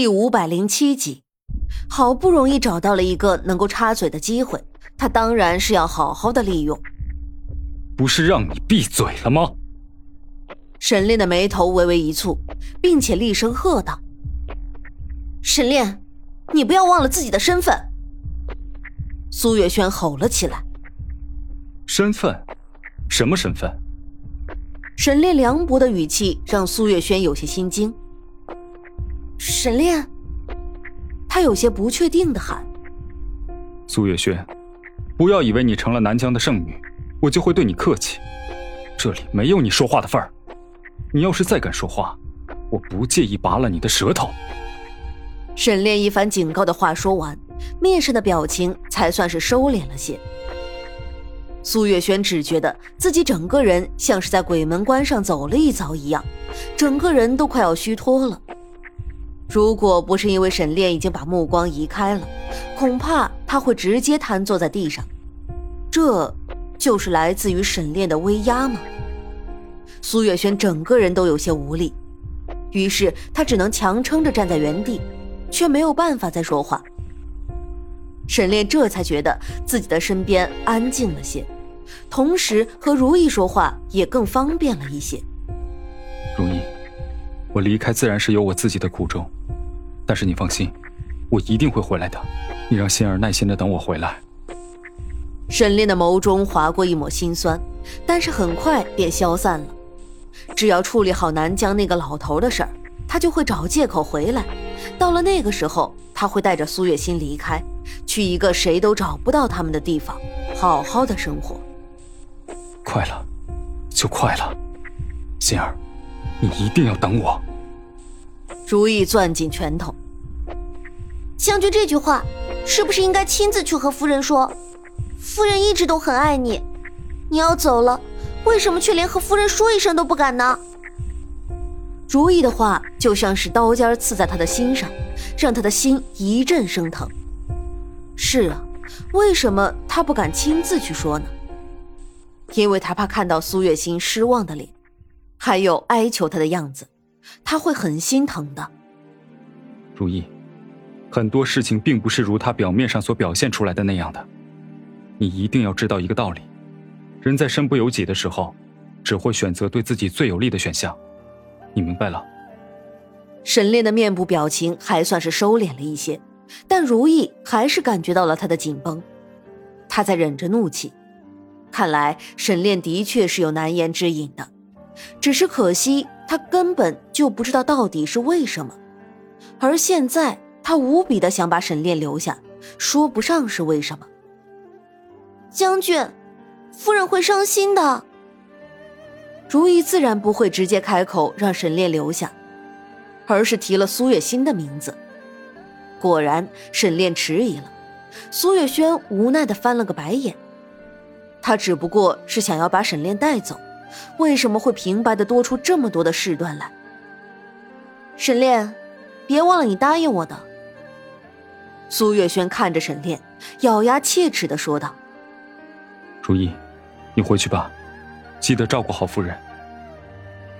第五百零七集，好不容易找到了一个能够插嘴的机会，他当然是要好好的利用。不是让你闭嘴了吗？沈炼的眉头微微一蹙，并且厉声喝道：“沈炼，你不要忘了自己的身份！”苏月轩吼了起来：“身份？什么身份？”沈炼凉薄的语气让苏月轩有些心惊。沈炼，他有些不确定的喊：“苏月轩，不要以为你成了南疆的圣女，我就会对你客气。这里没有你说话的份儿。”你要是再敢说话，我不介意拔了你的舌头。沈炼一番警告的话说完，面上的表情才算是收敛了些。苏月轩只觉得自己整个人像是在鬼门关上走了一遭一样，整个人都快要虚脱了。如果不是因为沈炼已经把目光移开了，恐怕他会直接瘫坐在地上。这，就是来自于沈炼的威压吗？苏月轩整个人都有些无力，于是他只能强撑着站在原地，却没有办法再说话。沈炼这才觉得自己的身边安静了些，同时和如意说话也更方便了一些。我离开自然是有我自己的苦衷，但是你放心，我一定会回来的。你让心儿耐心的等我回来。沈炼的眸中划过一抹心酸，但是很快便消散了。只要处理好南疆那个老头的事儿，他就会找借口回来。到了那个时候，他会带着苏月心离开，去一个谁都找不到他们的地方，好好的生活。快了，就快了，心儿，你一定要等我。如意攥紧拳头。将军这句话，是不是应该亲自去和夫人说？夫人一直都很爱你，你要走了。为什么却连和夫人说一声都不敢呢？如意的话就像是刀尖刺在他的心上，让他的心一阵生疼。是啊，为什么他不敢亲自去说呢？因为他怕看到苏月心失望的脸，还有哀求他的样子，他会很心疼的。如意，很多事情并不是如他表面上所表现出来的那样的，你一定要知道一个道理。人在身不由己的时候，只会选择对自己最有利的选项。你明白了？沈炼的面部表情还算是收敛了一些，但如意还是感觉到了他的紧绷。他在忍着怒气。看来沈炼的确是有难言之隐的，只是可惜他根本就不知道到底是为什么。而现在他无比的想把沈炼留下，说不上是为什么。将军。夫人会伤心的。如意自然不会直接开口让沈炼留下，而是提了苏月心的名字。果然，沈炼迟疑了。苏月轩无奈的翻了个白眼。他只不过是想要把沈炼带走，为什么会平白的多出这么多的事端来？沈炼，别忘了你答应我的。苏月轩看着沈炼，咬牙切齿的说道：“如意。”你回去吧，记得照顾好夫人。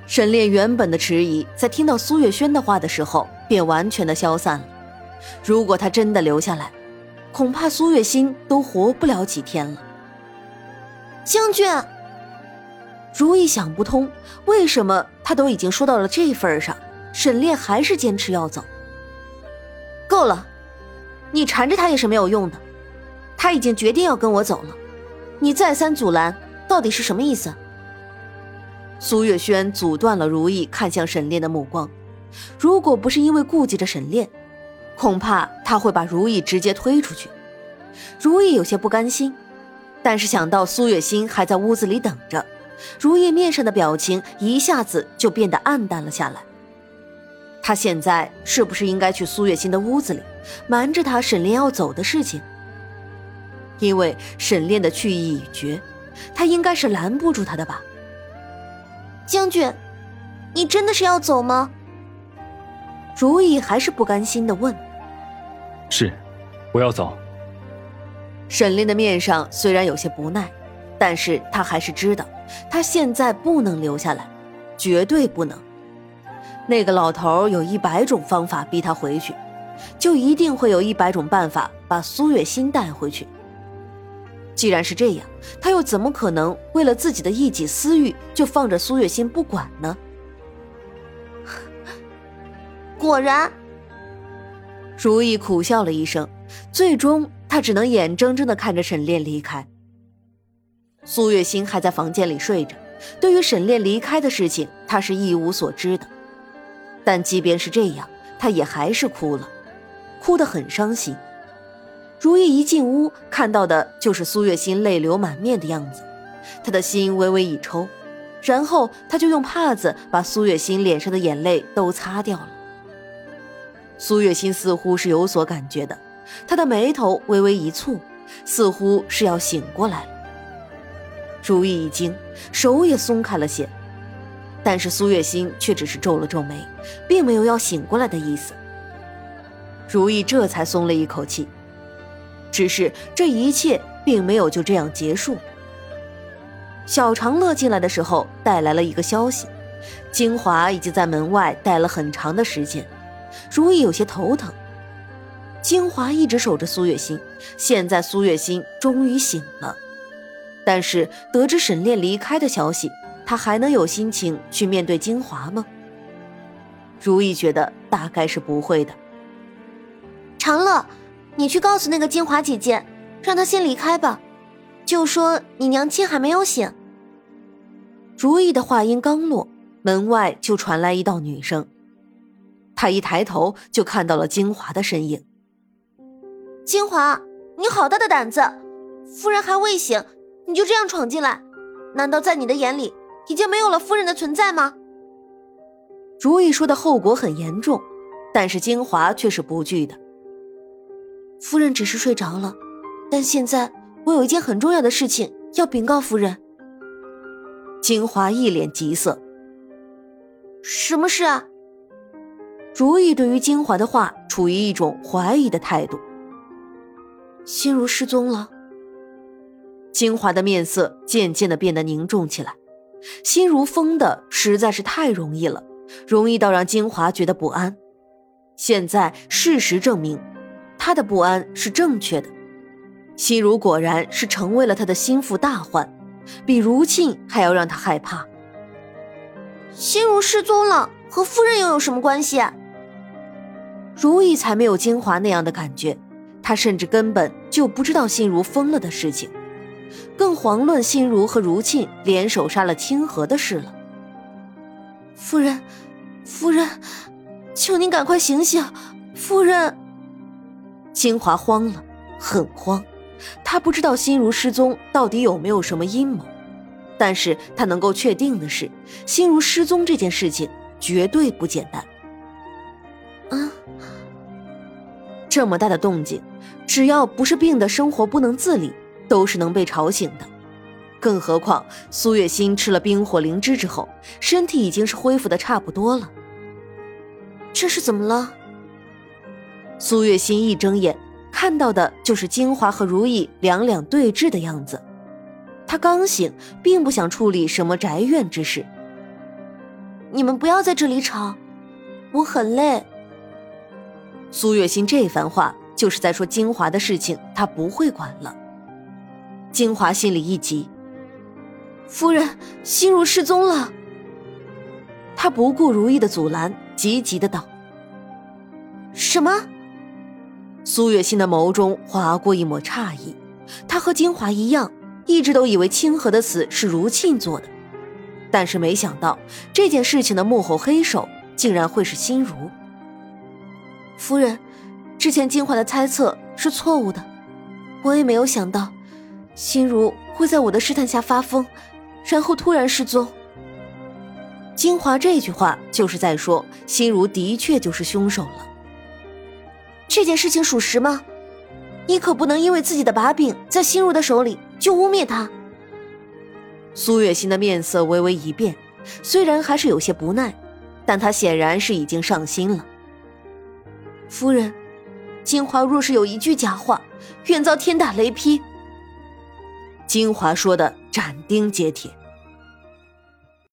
沈炼原本的迟疑，在听到苏月轩的话的时候，便完全的消散了。如果他真的留下来，恐怕苏月心都活不了几天了。将军，如意想不通，为什么他都已经说到了这份上，沈炼还是坚持要走。够了，你缠着他也是没有用的，他已经决定要跟我走了。你再三阻拦，到底是什么意思？苏月轩阻断了如意看向沈炼的目光。如果不是因为顾忌着沈炼，恐怕他会把如意直接推出去。如意有些不甘心，但是想到苏月心还在屋子里等着，如意面上的表情一下子就变得暗淡了下来。他现在是不是应该去苏月心的屋子里，瞒着他沈炼要走的事情？因为沈炼的去意已决，他应该是拦不住他的吧。将军，你真的是要走吗？如意还是不甘心的问。是，我要走。沈炼的面上虽然有些不耐，但是他还是知道，他现在不能留下来，绝对不能。那个老头有一百种方法逼他回去，就一定会有一百种办法把苏月心带回去。既然是这样，他又怎么可能为了自己的一己私欲就放着苏月心不管呢？果然，如意苦笑了一声，最终他只能眼睁睁的看着沈炼离开。苏月心还在房间里睡着，对于沈炼离开的事情，她是一无所知的。但即便是这样，她也还是哭了，哭得很伤心。如意一进屋，看到的就是苏月心泪流满面的样子，他的心微微一抽，然后他就用帕子把苏月心脸上的眼泪都擦掉了。苏月心似乎是有所感觉的，她的眉头微微一蹙，似乎是要醒过来了。如意一惊，手也松开了些，但是苏月心却只是皱了皱眉，并没有要醒过来的意思。如意这才松了一口气。只是这一切并没有就这样结束。小长乐进来的时候带来了一个消息：金华已经在门外待了很长的时间。如意有些头疼。金华一直守着苏月心，现在苏月心终于醒了，但是得知沈炼离开的消息，他还能有心情去面对金华吗？如意觉得大概是不会的。长乐。你去告诉那个金华姐姐，让她先离开吧，就说你娘亲还没有醒。如意的话音刚落，门外就传来一道女声。她一抬头就看到了金华的身影。金华，你好大的胆子！夫人还未醒，你就这样闯进来，难道在你的眼里已经没有了夫人的存在吗？如意说的后果很严重，但是金华却是不惧的。夫人只是睡着了，但现在我有一件很重要的事情要禀告夫人。金华一脸急色。什么事啊？如意对于金华的话处于一种怀疑的态度。心如失踪了。金华的面色渐渐的变得凝重起来。心如疯的实在是太容易了，容易到让金华觉得不安。现在事实证明。他的不安是正确的，心如果然是成为了他的心腹大患，比如沁还要让他害怕。心如失踪了，和夫人又有什么关系？如意才没有金华那样的感觉，他甚至根本就不知道心如疯了的事情，更遑论心如和如沁联手杀了清河的事了。夫人，夫人，求您赶快醒醒，夫人。金华慌了，很慌。他不知道心如失踪到底有没有什么阴谋，但是他能够确定的是，心如失踪这件事情绝对不简单。啊！这么大的动静，只要不是病的生活不能自理，都是能被吵醒的。更何况苏月心吃了冰火灵芝之后，身体已经是恢复的差不多了。这是怎么了？苏月心一睁眼，看到的就是金华和如意两两对峙的样子。他刚醒，并不想处理什么宅院之事。你们不要在这里吵，我很累。苏月心这番话就是在说金华的事情，他不会管了。金华心里一急，夫人心如失踪了。他不顾如意的阻拦，急急的道：“什么？”苏月心的眸中划过一抹诧异，她和金华一样，一直都以为清河的死是如沁做的，但是没想到这件事情的幕后黑手竟然会是心如。夫人，之前金华的猜测是错误的，我也没有想到，心如会在我的试探下发疯，然后突然失踪。金华这句话就是在说，心如的确就是凶手了。这件事情属实吗？你可不能因为自己的把柄在心如的手里就污蔑他。苏月心的面色微微一变，虽然还是有些不耐，但她显然是已经上心了。夫人，金华若是有一句假话，愿遭天打雷劈。金华说的斩钉截铁。